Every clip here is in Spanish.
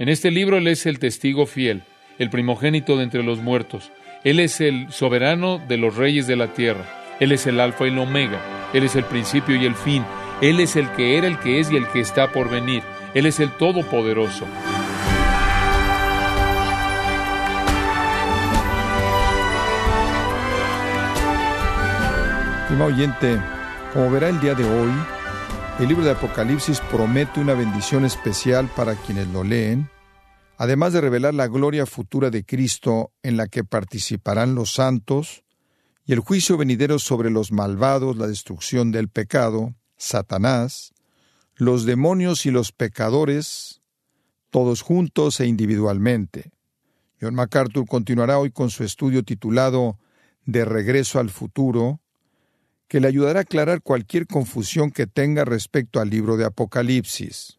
En este libro Él es el testigo fiel, el primogénito de entre los muertos. Él es el soberano de los reyes de la tierra. Él es el alfa y el omega. Él es el principio y el fin. Él es el que era, el que es y el que está por venir. Él es el todopoderoso. Prima oyente, como verá el día de hoy, el libro de Apocalipsis promete una bendición especial para quienes lo leen, además de revelar la gloria futura de Cristo en la que participarán los santos, y el juicio venidero sobre los malvados, la destrucción del pecado, Satanás, los demonios y los pecadores, todos juntos e individualmente. John MacArthur continuará hoy con su estudio titulado De regreso al futuro, que le ayudará a aclarar cualquier confusión que tenga respecto al libro de Apocalipsis.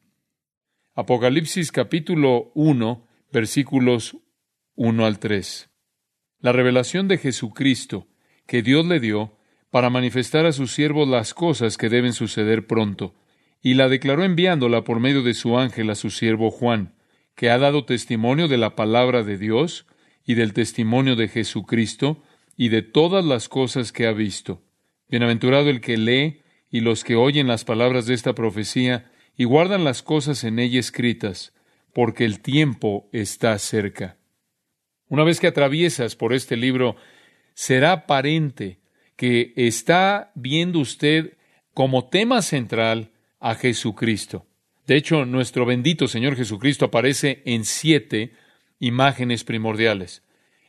Apocalipsis capítulo 1, versículos 1 al 3. La revelación de Jesucristo que Dios le dio para manifestar a sus siervos las cosas que deben suceder pronto, y la declaró enviándola por medio de su ángel a su siervo Juan, que ha dado testimonio de la palabra de Dios y del testimonio de Jesucristo y de todas las cosas que ha visto Bienaventurado el que lee y los que oyen las palabras de esta profecía y guardan las cosas en ella escritas, porque el tiempo está cerca. Una vez que atraviesas por este libro, será aparente que está viendo usted como tema central a Jesucristo. De hecho, nuestro bendito Señor Jesucristo aparece en siete imágenes primordiales.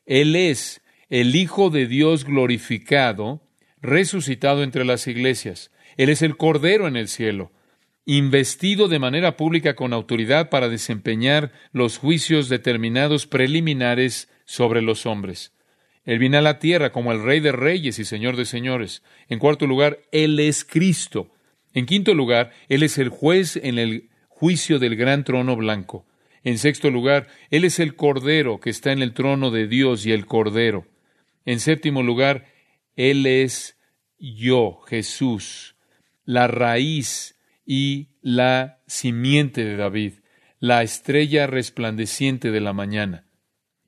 Él es el Hijo de Dios glorificado, resucitado entre las iglesias. Él es el Cordero en el cielo, investido de manera pública con autoridad para desempeñar los juicios determinados preliminares sobre los hombres. Él viene a la tierra como el Rey de Reyes y Señor de Señores. En cuarto lugar, Él es Cristo. En quinto lugar, Él es el juez en el juicio del gran trono blanco. En sexto lugar, Él es el Cordero que está en el trono de Dios y el Cordero. En séptimo lugar, él es yo, Jesús, la raíz y la simiente de David, la estrella resplandeciente de la mañana.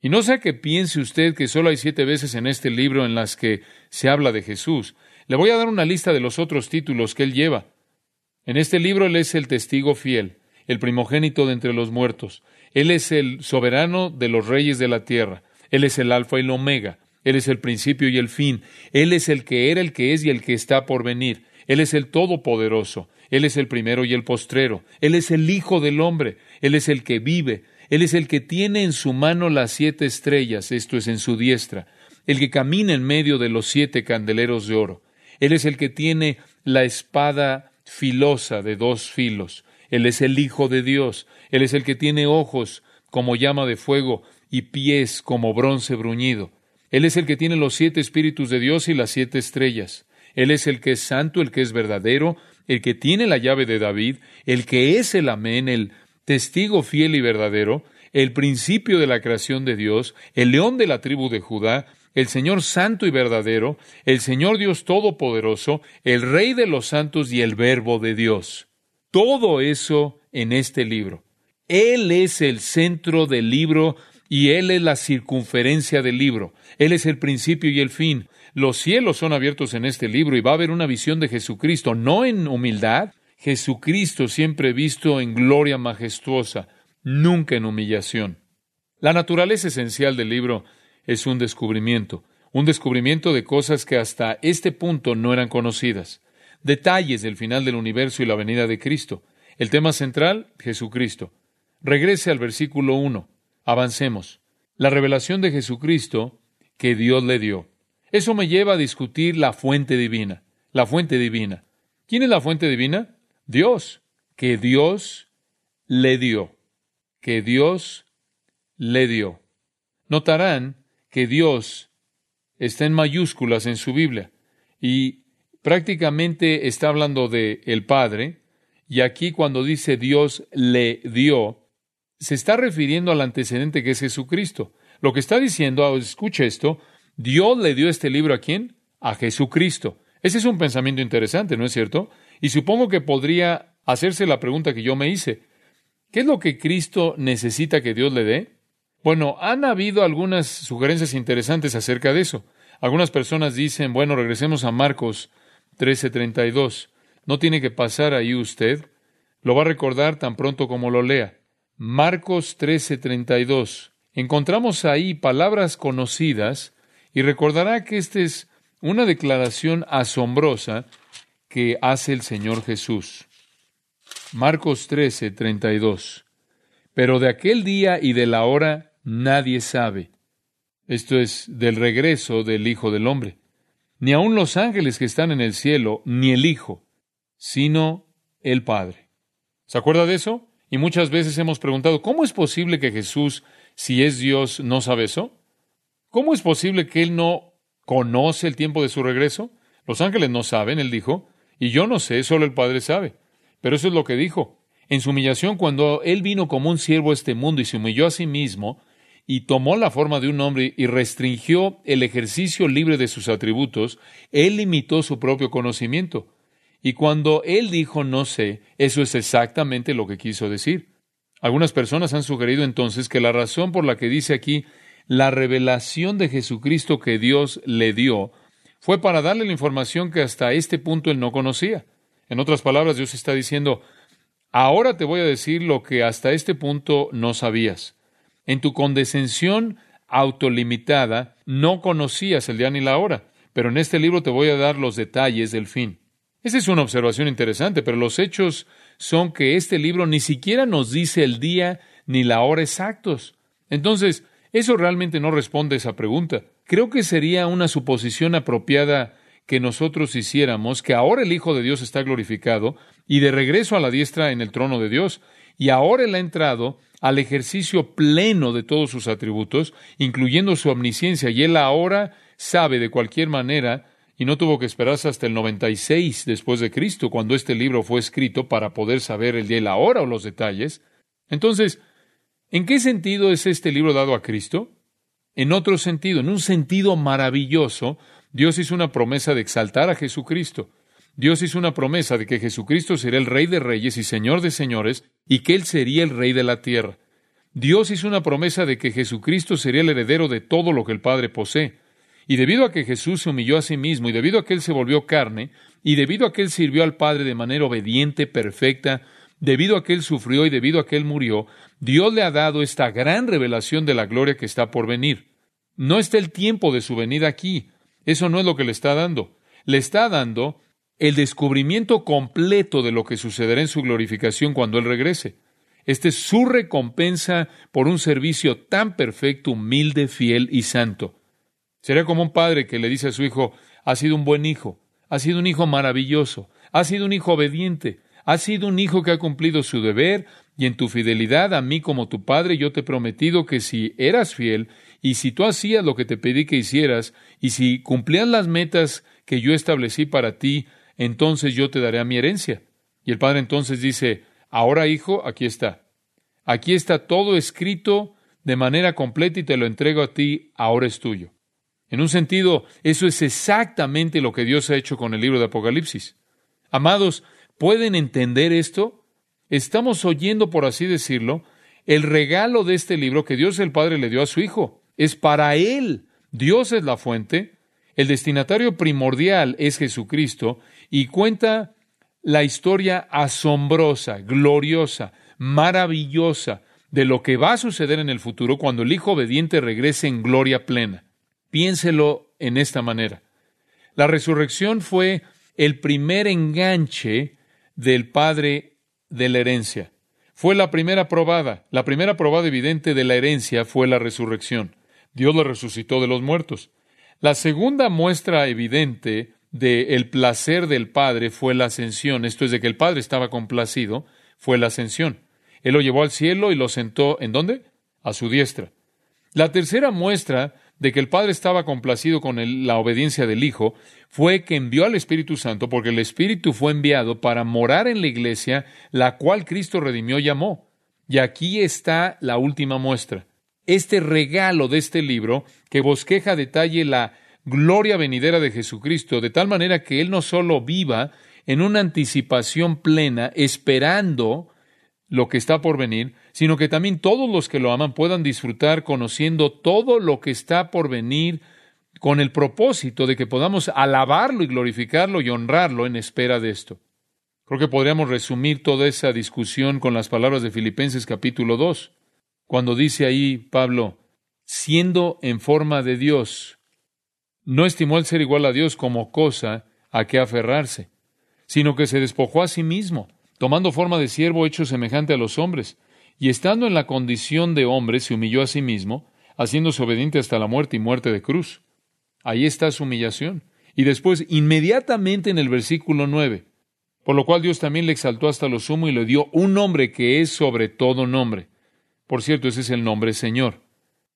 Y no sea que piense usted que solo hay siete veces en este libro en las que se habla de Jesús. Le voy a dar una lista de los otros títulos que él lleva. En este libro él es el testigo fiel, el primogénito de entre los muertos. Él es el soberano de los reyes de la tierra. Él es el alfa y el omega. Él es el principio y el fin. Él es el que era, el que es y el que está por venir. Él es el Todopoderoso. Él es el primero y el postrero. Él es el Hijo del hombre. Él es el que vive. Él es el que tiene en su mano las siete estrellas, esto es en su diestra. El que camina en medio de los siete candeleros de oro. Él es el que tiene la espada filosa de dos filos. Él es el Hijo de Dios. Él es el que tiene ojos como llama de fuego y pies como bronce bruñido. Él es el que tiene los siete espíritus de Dios y las siete estrellas. Él es el que es santo, el que es verdadero, el que tiene la llave de David, el que es el amén, el testigo fiel y verdadero, el principio de la creación de Dios, el león de la tribu de Judá, el Señor santo y verdadero, el Señor Dios todopoderoso, el Rey de los santos y el Verbo de Dios. Todo eso en este libro. Él es el centro del libro y Él es la circunferencia del libro. Él es el principio y el fin. Los cielos son abiertos en este libro y va a haber una visión de Jesucristo, no en humildad, Jesucristo siempre visto en gloria majestuosa, nunca en humillación. La naturaleza esencial del libro es un descubrimiento, un descubrimiento de cosas que hasta este punto no eran conocidas, detalles del final del universo y la venida de Cristo. El tema central, Jesucristo. Regrese al versículo 1. Avancemos. La revelación de Jesucristo que Dios le dio. Eso me lleva a discutir la fuente divina. La fuente divina. ¿Quién es la fuente divina? Dios. Que Dios le dio. Que Dios le dio. Notarán que Dios está en mayúsculas en su Biblia y prácticamente está hablando de el Padre y aquí cuando dice Dios le dio se está refiriendo al antecedente que es Jesucristo. Lo que está diciendo, ah, escuche esto, Dios le dio este libro a quién? A Jesucristo. Ese es un pensamiento interesante, ¿no es cierto? Y supongo que podría hacerse la pregunta que yo me hice. ¿Qué es lo que Cristo necesita que Dios le dé? Bueno, han habido algunas sugerencias interesantes acerca de eso. Algunas personas dicen, bueno, regresemos a Marcos 13:32. No tiene que pasar ahí usted. Lo va a recordar tan pronto como lo lea. Marcos 13:32. Encontramos ahí palabras conocidas y recordará que esta es una declaración asombrosa que hace el Señor Jesús. Marcos 13:32. Pero de aquel día y de la hora nadie sabe. Esto es del regreso del Hijo del Hombre. Ni aun los ángeles que están en el cielo, ni el Hijo, sino el Padre. ¿Se acuerda de eso? Y muchas veces hemos preguntado, ¿cómo es posible que Jesús, si es Dios, no sabe eso? ¿Cómo es posible que Él no conoce el tiempo de su regreso? Los ángeles no saben, Él dijo, y yo no sé, solo el Padre sabe. Pero eso es lo que dijo. En su humillación, cuando Él vino como un siervo a este mundo y se humilló a sí mismo, y tomó la forma de un hombre y restringió el ejercicio libre de sus atributos, Él limitó su propio conocimiento. Y cuando Él dijo no sé, eso es exactamente lo que quiso decir. Algunas personas han sugerido entonces que la razón por la que dice aquí la revelación de Jesucristo que Dios le dio fue para darle la información que hasta este punto él no conocía. En otras palabras, Dios está diciendo, ahora te voy a decir lo que hasta este punto no sabías. En tu condescensión autolimitada no conocías el día ni la hora, pero en este libro te voy a dar los detalles del fin. Esa es una observación interesante, pero los hechos son que este libro ni siquiera nos dice el día ni la hora exactos. Entonces, eso realmente no responde a esa pregunta. Creo que sería una suposición apropiada que nosotros hiciéramos que ahora el Hijo de Dios está glorificado y de regreso a la diestra en el trono de Dios, y ahora Él ha entrado al ejercicio pleno de todos sus atributos, incluyendo su omnisciencia, y Él ahora sabe de cualquier manera, y no tuvo que esperarse hasta el 96 después de Cristo, cuando este libro fue escrito para poder saber el día y la hora o los detalles. Entonces, ¿en qué sentido es este libro dado a Cristo? En otro sentido, en un sentido maravilloso, Dios hizo una promesa de exaltar a Jesucristo. Dios hizo una promesa de que Jesucristo sería el Rey de Reyes y Señor de Señores y que Él sería el Rey de la tierra. Dios hizo una promesa de que Jesucristo sería el heredero de todo lo que el Padre posee. Y debido a que Jesús se humilló a sí mismo, y debido a que Él se volvió carne, y debido a que Él sirvió al Padre de manera obediente, perfecta, debido a que Él sufrió y debido a que Él murió, Dios le ha dado esta gran revelación de la gloria que está por venir. No está el tiempo de su venida aquí. Eso no es lo que le está dando. Le está dando el descubrimiento completo de lo que sucederá en su glorificación cuando Él regrese. Esta es su recompensa por un servicio tan perfecto, humilde, fiel y santo. Sería como un padre que le dice a su hijo, ha sido un buen hijo, ha sido un hijo maravilloso, ha sido un hijo obediente, ha sido un hijo que ha cumplido su deber, y en tu fidelidad a mí como tu padre yo te he prometido que si eras fiel, y si tú hacías lo que te pedí que hicieras, y si cumplías las metas que yo establecí para ti, entonces yo te daré a mi herencia. Y el padre entonces dice, ahora hijo, aquí está. Aquí está todo escrito de manera completa y te lo entrego a ti, ahora es tuyo. En un sentido, eso es exactamente lo que Dios ha hecho con el libro de Apocalipsis. Amados, ¿pueden entender esto? Estamos oyendo, por así decirlo, el regalo de este libro que Dios el Padre le dio a su Hijo. Es para Él. Dios es la fuente. El destinatario primordial es Jesucristo y cuenta la historia asombrosa, gloriosa, maravillosa de lo que va a suceder en el futuro cuando el Hijo obediente regrese en gloria plena. Piénselo en esta manera. La resurrección fue el primer enganche del Padre de la herencia. Fue la primera probada, la primera probada evidente de la herencia fue la resurrección. Dios lo resucitó de los muertos. La segunda muestra evidente de el placer del Padre fue la ascensión, esto es de que el Padre estaba complacido, fue la ascensión. Él lo llevó al cielo y lo sentó ¿en dónde? A su diestra. La tercera muestra de que el Padre estaba complacido con la obediencia del Hijo fue que envió al Espíritu Santo, porque el Espíritu fue enviado para morar en la iglesia, la cual Cristo redimió y amó. Y aquí está la última muestra. Este regalo de este libro, que bosqueja detalle la gloria venidera de Jesucristo, de tal manera que Él no solo viva en una anticipación plena, esperando lo que está por venir, sino que también todos los que lo aman puedan disfrutar conociendo todo lo que está por venir con el propósito de que podamos alabarlo y glorificarlo y honrarlo en espera de esto. Creo que podríamos resumir toda esa discusión con las palabras de Filipenses capítulo 2, cuando dice ahí Pablo, siendo en forma de Dios, no estimó el ser igual a Dios como cosa a que aferrarse, sino que se despojó a sí mismo, tomando forma de siervo hecho semejante a los hombres, y estando en la condición de hombre se humilló a sí mismo, haciéndose obediente hasta la muerte y muerte de cruz. Ahí está su humillación. Y después, inmediatamente en el versículo nueve, por lo cual Dios también le exaltó hasta lo sumo y le dio un nombre que es sobre todo nombre. Por cierto, ese es el nombre Señor.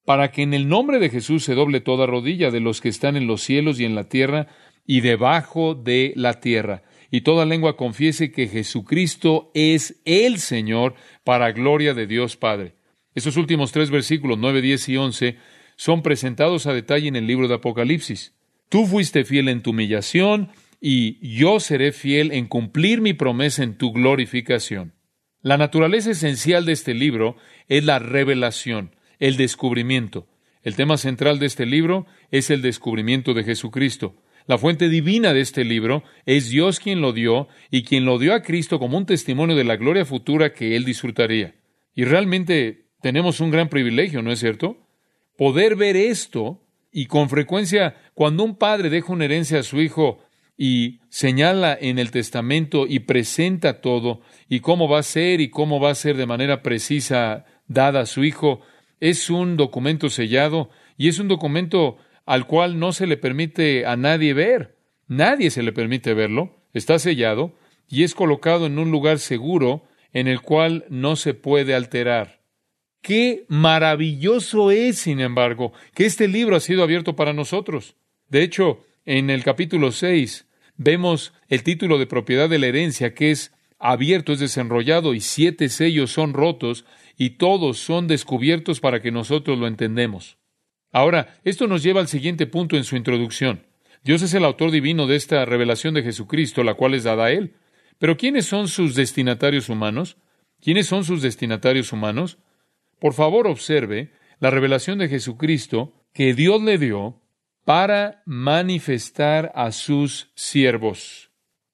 Para que en el nombre de Jesús se doble toda rodilla de los que están en los cielos y en la tierra y debajo de la tierra, y toda lengua confiese que Jesucristo es el Señor para gloria de Dios Padre. Esos últimos tres versículos, nueve, diez y once, son presentados a detalle en el libro de Apocalipsis. Tú fuiste fiel en tu humillación, y yo seré fiel en cumplir mi promesa en tu glorificación. La naturaleza esencial de este libro es la revelación, el descubrimiento. El tema central de este libro es el descubrimiento de Jesucristo. La fuente divina de este libro es Dios quien lo dio y quien lo dio a Cristo como un testimonio de la gloria futura que él disfrutaría. Y realmente tenemos un gran privilegio, ¿no es cierto? Poder ver esto y con frecuencia cuando un padre deja una herencia a su hijo y señala en el testamento y presenta todo y cómo va a ser y cómo va a ser de manera precisa dada a su hijo, es un documento sellado y es un documento al cual no se le permite a nadie ver. Nadie se le permite verlo. Está sellado y es colocado en un lugar seguro en el cual no se puede alterar. Qué maravilloso es, sin embargo, que este libro ha sido abierto para nosotros. De hecho, en el capítulo 6 vemos el título de propiedad de la herencia que es abierto, es desenrollado y siete sellos son rotos y todos son descubiertos para que nosotros lo entendemos. Ahora, esto nos lleva al siguiente punto en su introducción. Dios es el autor divino de esta revelación de Jesucristo, la cual es dada a Él. Pero ¿quiénes son sus destinatarios humanos? ¿Quiénes son sus destinatarios humanos? Por favor, observe la revelación de Jesucristo que Dios le dio para manifestar a sus siervos.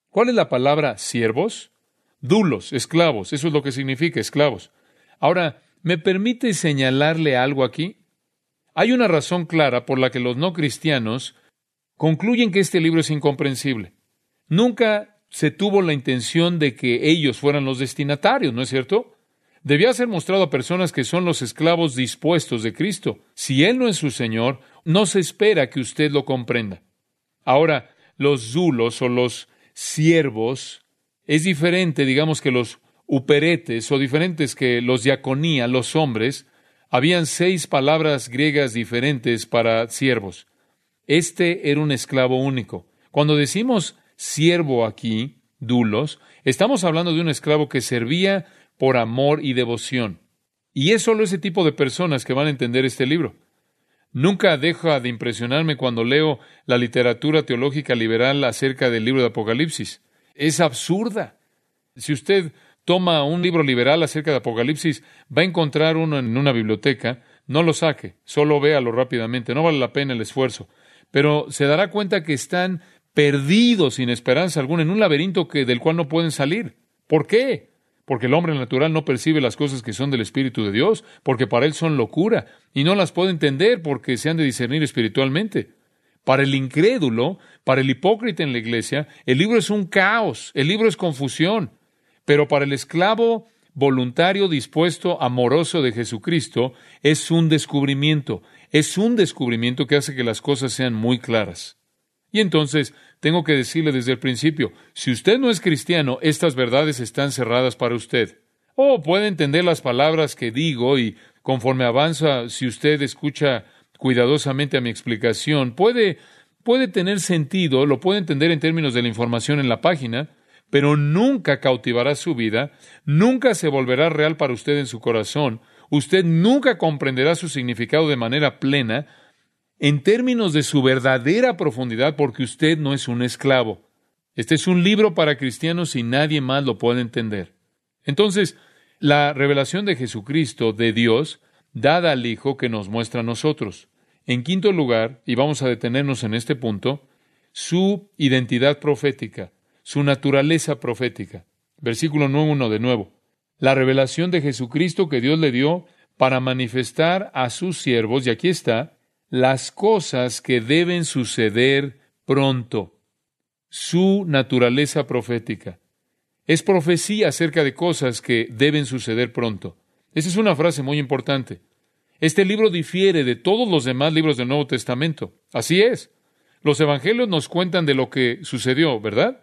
¿Cuál es la palabra siervos? Dulos, esclavos, eso es lo que significa esclavos. Ahora, ¿me permite señalarle algo aquí? Hay una razón clara por la que los no cristianos concluyen que este libro es incomprensible. Nunca se tuvo la intención de que ellos fueran los destinatarios, ¿no es cierto? debía ser mostrado a personas que son los esclavos dispuestos de Cristo. Si Él no es su Señor, no se espera que usted lo comprenda. Ahora, los zulos o los siervos es diferente, digamos, que los uperetes o diferentes que los diaconía, los hombres. Habían seis palabras griegas diferentes para siervos. Este era un esclavo único. Cuando decimos siervo aquí, dulos, estamos hablando de un esclavo que servía por amor y devoción. Y es solo ese tipo de personas que van a entender este libro. Nunca deja de impresionarme cuando leo la literatura teológica liberal acerca del libro de Apocalipsis. Es absurda. Si usted toma un libro liberal acerca de Apocalipsis, va a encontrar uno en una biblioteca, no lo saque, solo véalo rápidamente, no vale la pena el esfuerzo. Pero se dará cuenta que están perdidos sin esperanza alguna en un laberinto que, del cual no pueden salir. ¿Por qué? porque el hombre natural no percibe las cosas que son del Espíritu de Dios, porque para él son locura, y no las puede entender porque se han de discernir espiritualmente. Para el incrédulo, para el hipócrita en la iglesia, el libro es un caos, el libro es confusión, pero para el esclavo voluntario, dispuesto, amoroso de Jesucristo, es un descubrimiento, es un descubrimiento que hace que las cosas sean muy claras. Y entonces tengo que decirle desde el principio, si usted no es cristiano, estas verdades están cerradas para usted. O puede entender las palabras que digo y conforme avanza, si usted escucha cuidadosamente a mi explicación, puede, puede tener sentido, lo puede entender en términos de la información en la página, pero nunca cautivará su vida, nunca se volverá real para usted en su corazón, usted nunca comprenderá su significado de manera plena, en términos de su verdadera profundidad porque usted no es un esclavo. Este es un libro para cristianos y nadie más lo puede entender. Entonces, la revelación de Jesucristo, de Dios, dada al Hijo que nos muestra a nosotros. En quinto lugar, y vamos a detenernos en este punto, su identidad profética, su naturaleza profética. Versículo 9.1 de nuevo. La revelación de Jesucristo que Dios le dio para manifestar a sus siervos, y aquí está, las cosas que deben suceder pronto. Su naturaleza profética. Es profecía acerca de cosas que deben suceder pronto. Esa es una frase muy importante. Este libro difiere de todos los demás libros del Nuevo Testamento. Así es. Los evangelios nos cuentan de lo que sucedió, ¿verdad?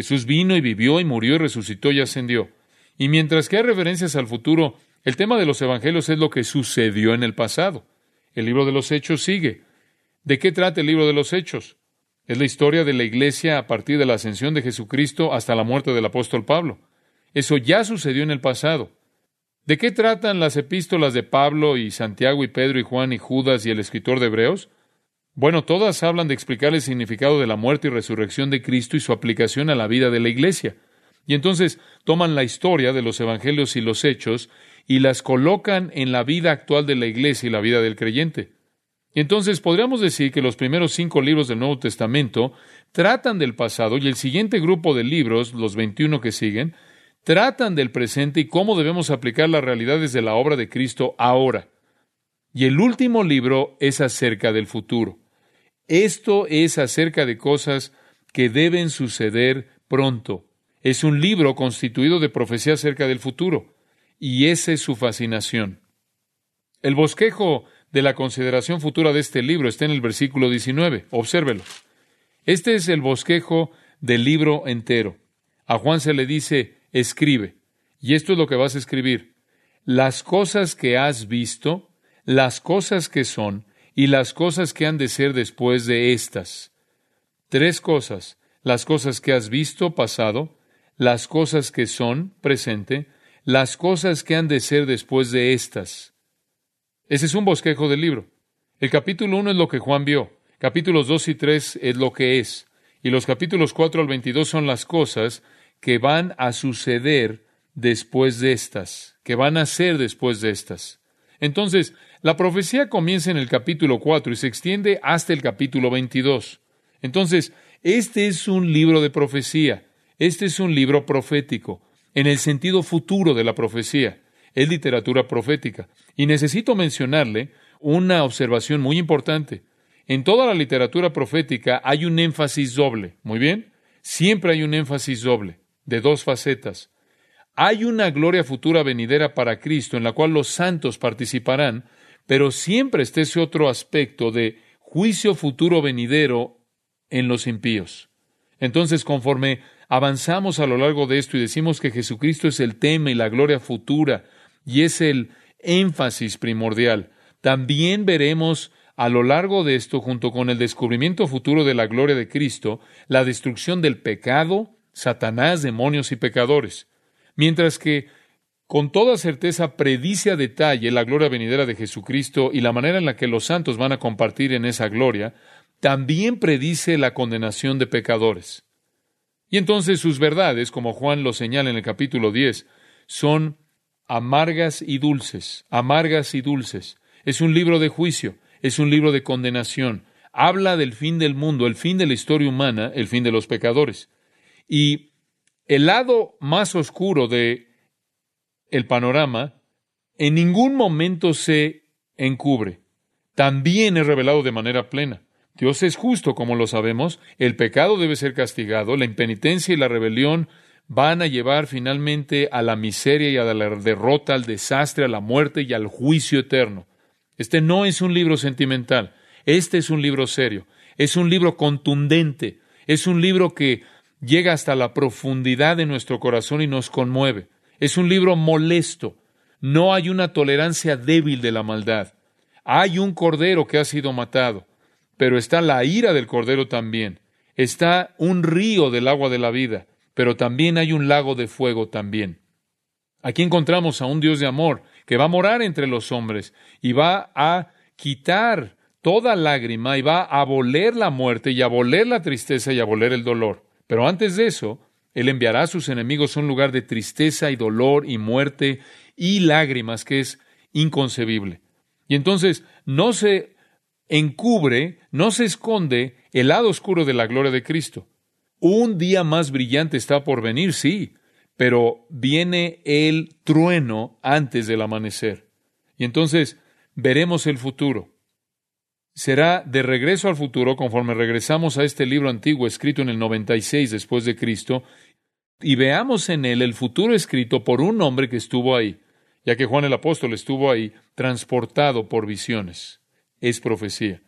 Jesús vino y vivió y murió y resucitó y ascendió. Y mientras que hay referencias al futuro, el tema de los evangelios es lo que sucedió en el pasado. El libro de los Hechos sigue. ¿De qué trata el libro de los Hechos? Es la historia de la iglesia a partir de la ascensión de Jesucristo hasta la muerte del apóstol Pablo. Eso ya sucedió en el pasado. ¿De qué tratan las epístolas de Pablo y Santiago y Pedro y Juan y Judas y el escritor de Hebreos? Bueno, todas hablan de explicar el significado de la muerte y resurrección de Cristo y su aplicación a la vida de la iglesia. Y entonces toman la historia de los evangelios y los hechos y las colocan en la vida actual de la iglesia y la vida del creyente. Entonces podríamos decir que los primeros cinco libros del Nuevo Testamento tratan del pasado y el siguiente grupo de libros, los 21 que siguen, tratan del presente y cómo debemos aplicar las realidades de la obra de Cristo ahora. Y el último libro es acerca del futuro. Esto es acerca de cosas que deben suceder pronto. Es un libro constituido de profecía acerca del futuro, y esa es su fascinación. El bosquejo de la consideración futura de este libro está en el versículo 19. Obsérvelo. Este es el bosquejo del libro entero. A Juan se le dice, escribe. Y esto es lo que vas a escribir. Las cosas que has visto, las cosas que son y las cosas que han de ser después de estas. Tres cosas. Las cosas que has visto, pasado, las cosas que son, presente, las cosas que han de ser después de estas. Ese es un bosquejo del libro. El capítulo 1 es lo que Juan vio. Capítulos 2 y 3 es lo que es. Y los capítulos 4 al 22 son las cosas que van a suceder después de estas, que van a ser después de estas. Entonces, la profecía comienza en el capítulo 4 y se extiende hasta el capítulo 22. Entonces, este es un libro de profecía. Este es un libro profético, en el sentido futuro de la profecía es literatura profética. Y necesito mencionarle una observación muy importante. En toda la literatura profética hay un énfasis doble. Muy bien. Siempre hay un énfasis doble, de dos facetas. Hay una gloria futura venidera para Cristo en la cual los santos participarán, pero siempre está ese otro aspecto de juicio futuro venidero en los impíos. Entonces, conforme avanzamos a lo largo de esto y decimos que Jesucristo es el tema y la gloria futura, y es el énfasis primordial. También veremos a lo largo de esto, junto con el descubrimiento futuro de la gloria de Cristo, la destrucción del pecado, Satanás, demonios y pecadores. Mientras que con toda certeza predice a detalle la gloria venidera de Jesucristo y la manera en la que los santos van a compartir en esa gloria, también predice la condenación de pecadores. Y entonces sus verdades, como Juan lo señala en el capítulo 10, son amargas y dulces, amargas y dulces. Es un libro de juicio, es un libro de condenación. Habla del fin del mundo, el fin de la historia humana, el fin de los pecadores. Y el lado más oscuro de el panorama en ningún momento se encubre. También es revelado de manera plena. Dios es justo, como lo sabemos, el pecado debe ser castigado, la impenitencia y la rebelión van a llevar finalmente a la miseria y a la derrota, al desastre, a la muerte y al juicio eterno. Este no es un libro sentimental, este es un libro serio, es un libro contundente, es un libro que llega hasta la profundidad de nuestro corazón y nos conmueve. Es un libro molesto, no hay una tolerancia débil de la maldad. Hay un cordero que ha sido matado, pero está la ira del cordero también. Está un río del agua de la vida pero también hay un lago de fuego también. Aquí encontramos a un Dios de amor que va a morar entre los hombres y va a quitar toda lágrima y va a aboler la muerte y a aboler la tristeza y a aboler el dolor. Pero antes de eso, Él enviará a sus enemigos a un lugar de tristeza y dolor y muerte y lágrimas que es inconcebible. Y entonces no se encubre, no se esconde el lado oscuro de la gloria de Cristo. Un día más brillante está por venir, sí, pero viene el trueno antes del amanecer. Y entonces veremos el futuro. Será de regreso al futuro conforme regresamos a este libro antiguo escrito en el 96 después de Cristo y veamos en él el futuro escrito por un hombre que estuvo ahí, ya que Juan el apóstol estuvo ahí transportado por visiones. Es profecía.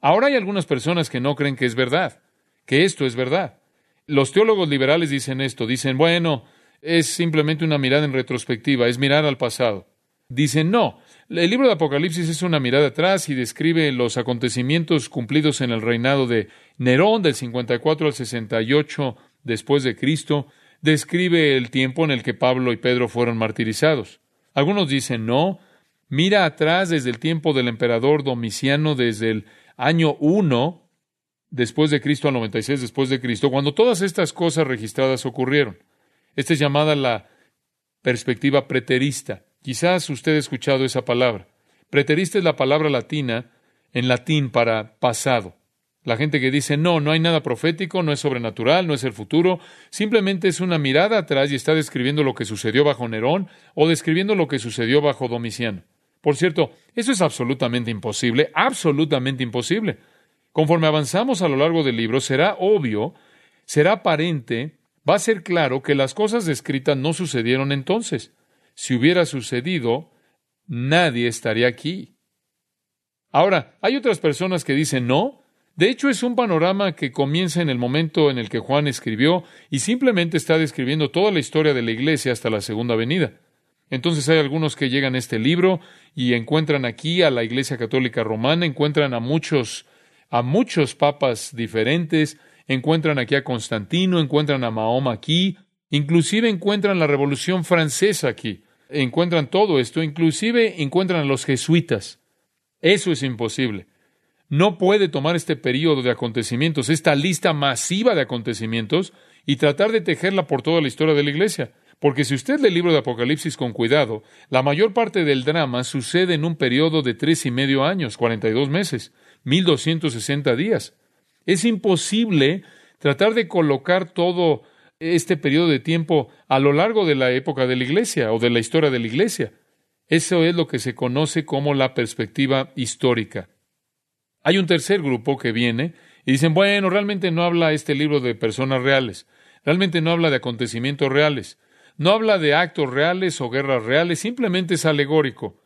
Ahora hay algunas personas que no creen que es verdad, que esto es verdad. Los teólogos liberales dicen esto, dicen, bueno, es simplemente una mirada en retrospectiva, es mirar al pasado. Dicen, no, el libro de Apocalipsis es una mirada atrás y describe los acontecimientos cumplidos en el reinado de Nerón del 54 al 68 después de Cristo, describe el tiempo en el que Pablo y Pedro fueron martirizados. Algunos dicen, no, mira atrás desde el tiempo del emperador Domiciano, desde el año 1 después de Cristo al 96 después de Cristo, cuando todas estas cosas registradas ocurrieron. Esta es llamada la perspectiva preterista. Quizás usted ha escuchado esa palabra. Preterista es la palabra latina en latín para pasado. La gente que dice, no, no hay nada profético, no es sobrenatural, no es el futuro, simplemente es una mirada atrás y está describiendo lo que sucedió bajo Nerón o describiendo lo que sucedió bajo Domiciano. Por cierto, eso es absolutamente imposible, absolutamente imposible. Conforme avanzamos a lo largo del libro, será obvio, será aparente va a ser claro que las cosas descritas no sucedieron entonces. Si hubiera sucedido, nadie estaría aquí. Ahora, hay otras personas que dicen no. De hecho, es un panorama que comienza en el momento en el que Juan escribió y simplemente está describiendo toda la historia de la iglesia hasta la segunda venida. Entonces hay algunos que llegan a este libro y encuentran aquí a la Iglesia Católica Romana, encuentran a muchos a muchos papas diferentes, encuentran aquí a Constantino, encuentran a Mahoma aquí, inclusive encuentran la Revolución Francesa aquí, encuentran todo esto, inclusive encuentran a los jesuitas. Eso es imposible. No puede tomar este periodo de acontecimientos, esta lista masiva de acontecimientos, y tratar de tejerla por toda la historia de la Iglesia. Porque si usted lee el libro de Apocalipsis con cuidado, la mayor parte del drama sucede en un periodo de tres y medio años, cuarenta y dos meses, mil doscientos sesenta días. Es imposible tratar de colocar todo este periodo de tiempo a lo largo de la época de la Iglesia o de la historia de la Iglesia. Eso es lo que se conoce como la perspectiva histórica. Hay un tercer grupo que viene y dicen, bueno, realmente no habla este libro de personas reales, realmente no habla de acontecimientos reales, no habla de actos reales o guerras reales, simplemente es alegórico.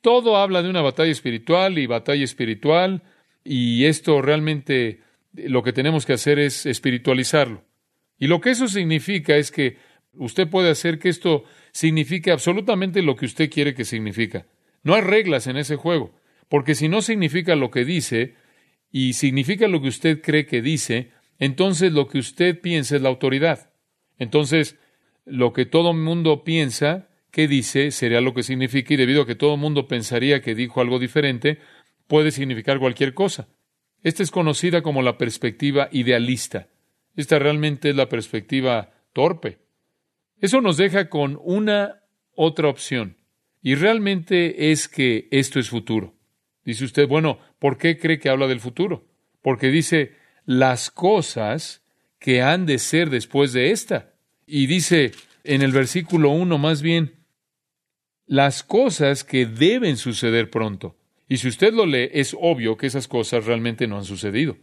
Todo habla de una batalla espiritual y batalla espiritual, y esto realmente lo que tenemos que hacer es espiritualizarlo. Y lo que eso significa es que usted puede hacer que esto signifique absolutamente lo que usted quiere que significa. No hay reglas en ese juego, porque si no significa lo que dice y significa lo que usted cree que dice, entonces lo que usted piensa es la autoridad. Entonces, lo que todo el mundo piensa que dice sería lo que significa y debido a que todo el mundo pensaría que dijo algo diferente, puede significar cualquier cosa. Esta es conocida como la perspectiva idealista. Esta realmente es la perspectiva torpe. Eso nos deja con una otra opción. Y realmente es que esto es futuro. Dice usted, bueno, ¿por qué cree que habla del futuro? Porque dice las cosas que han de ser después de esta. Y dice en el versículo 1 más bien, las cosas que deben suceder pronto. Y si usted lo lee, es obvio que esas cosas realmente no han sucedido.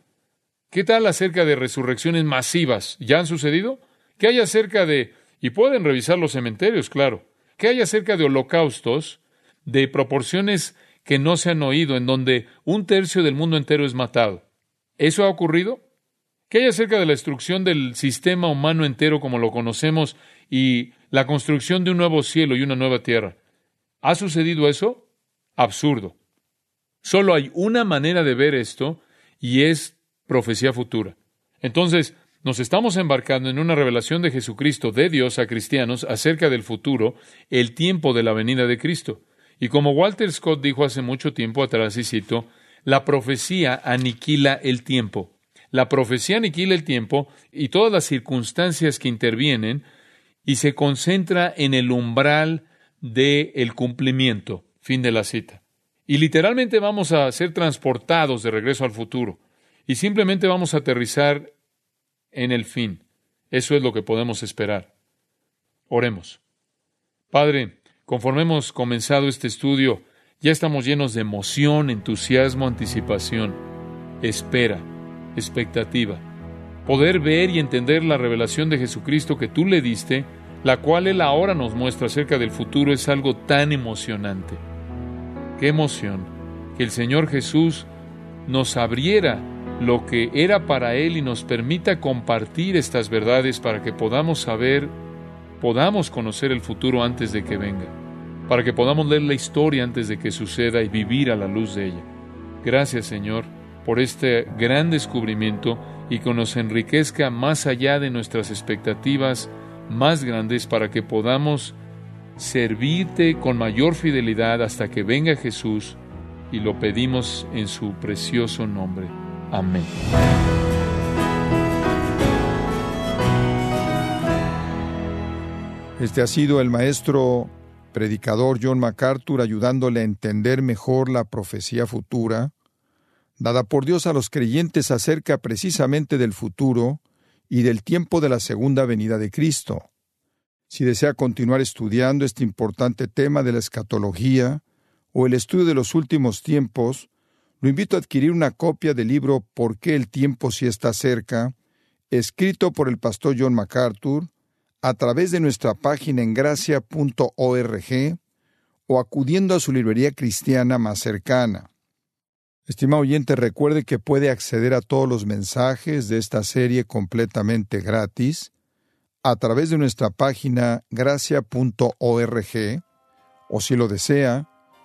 ¿Qué tal acerca de resurrecciones masivas? ¿Ya han sucedido? ¿Qué hay acerca de... y pueden revisar los cementerios, claro. ¿Qué hay acerca de holocaustos de proporciones que no se han oído, en donde un tercio del mundo entero es matado? ¿Eso ha ocurrido? ¿Qué hay acerca de la destrucción del sistema humano entero como lo conocemos y la construcción de un nuevo cielo y una nueva tierra? ¿Ha sucedido eso? Absurdo. Solo hay una manera de ver esto y es profecía futura. Entonces, nos estamos embarcando en una revelación de Jesucristo de Dios a cristianos acerca del futuro, el tiempo de la venida de Cristo. Y como Walter Scott dijo hace mucho tiempo atrás, y cito, la profecía aniquila el tiempo. La profecía aniquila el tiempo y todas las circunstancias que intervienen y se concentra en el umbral del el cumplimiento. Fin de la cita. Y literalmente vamos a ser transportados de regreso al futuro. Y simplemente vamos a aterrizar en el fin. Eso es lo que podemos esperar. Oremos. Padre, conforme hemos comenzado este estudio, ya estamos llenos de emoción, entusiasmo, anticipación, espera, expectativa. Poder ver y entender la revelación de Jesucristo que tú le diste, la cual Él ahora nos muestra acerca del futuro, es algo tan emocionante. Qué emoción que el Señor Jesús nos abriera lo que era para Él y nos permita compartir estas verdades para que podamos saber, podamos conocer el futuro antes de que venga, para que podamos leer la historia antes de que suceda y vivir a la luz de ella. Gracias Señor por este gran descubrimiento y que nos enriquezca más allá de nuestras expectativas más grandes para que podamos servirte con mayor fidelidad hasta que venga Jesús y lo pedimos en su precioso nombre. Amén. Este ha sido el maestro predicador John MacArthur ayudándole a entender mejor la profecía futura, dada por Dios a los creyentes acerca precisamente del futuro y del tiempo de la segunda venida de Cristo. Si desea continuar estudiando este importante tema de la escatología o el estudio de los últimos tiempos, lo invito a adquirir una copia del libro ¿Por qué el tiempo si está cerca?, escrito por el pastor John MacArthur, a través de nuestra página en gracia.org o acudiendo a su librería cristiana más cercana. Estimado oyente, recuerde que puede acceder a todos los mensajes de esta serie completamente gratis a través de nuestra página gracia.org o si lo desea,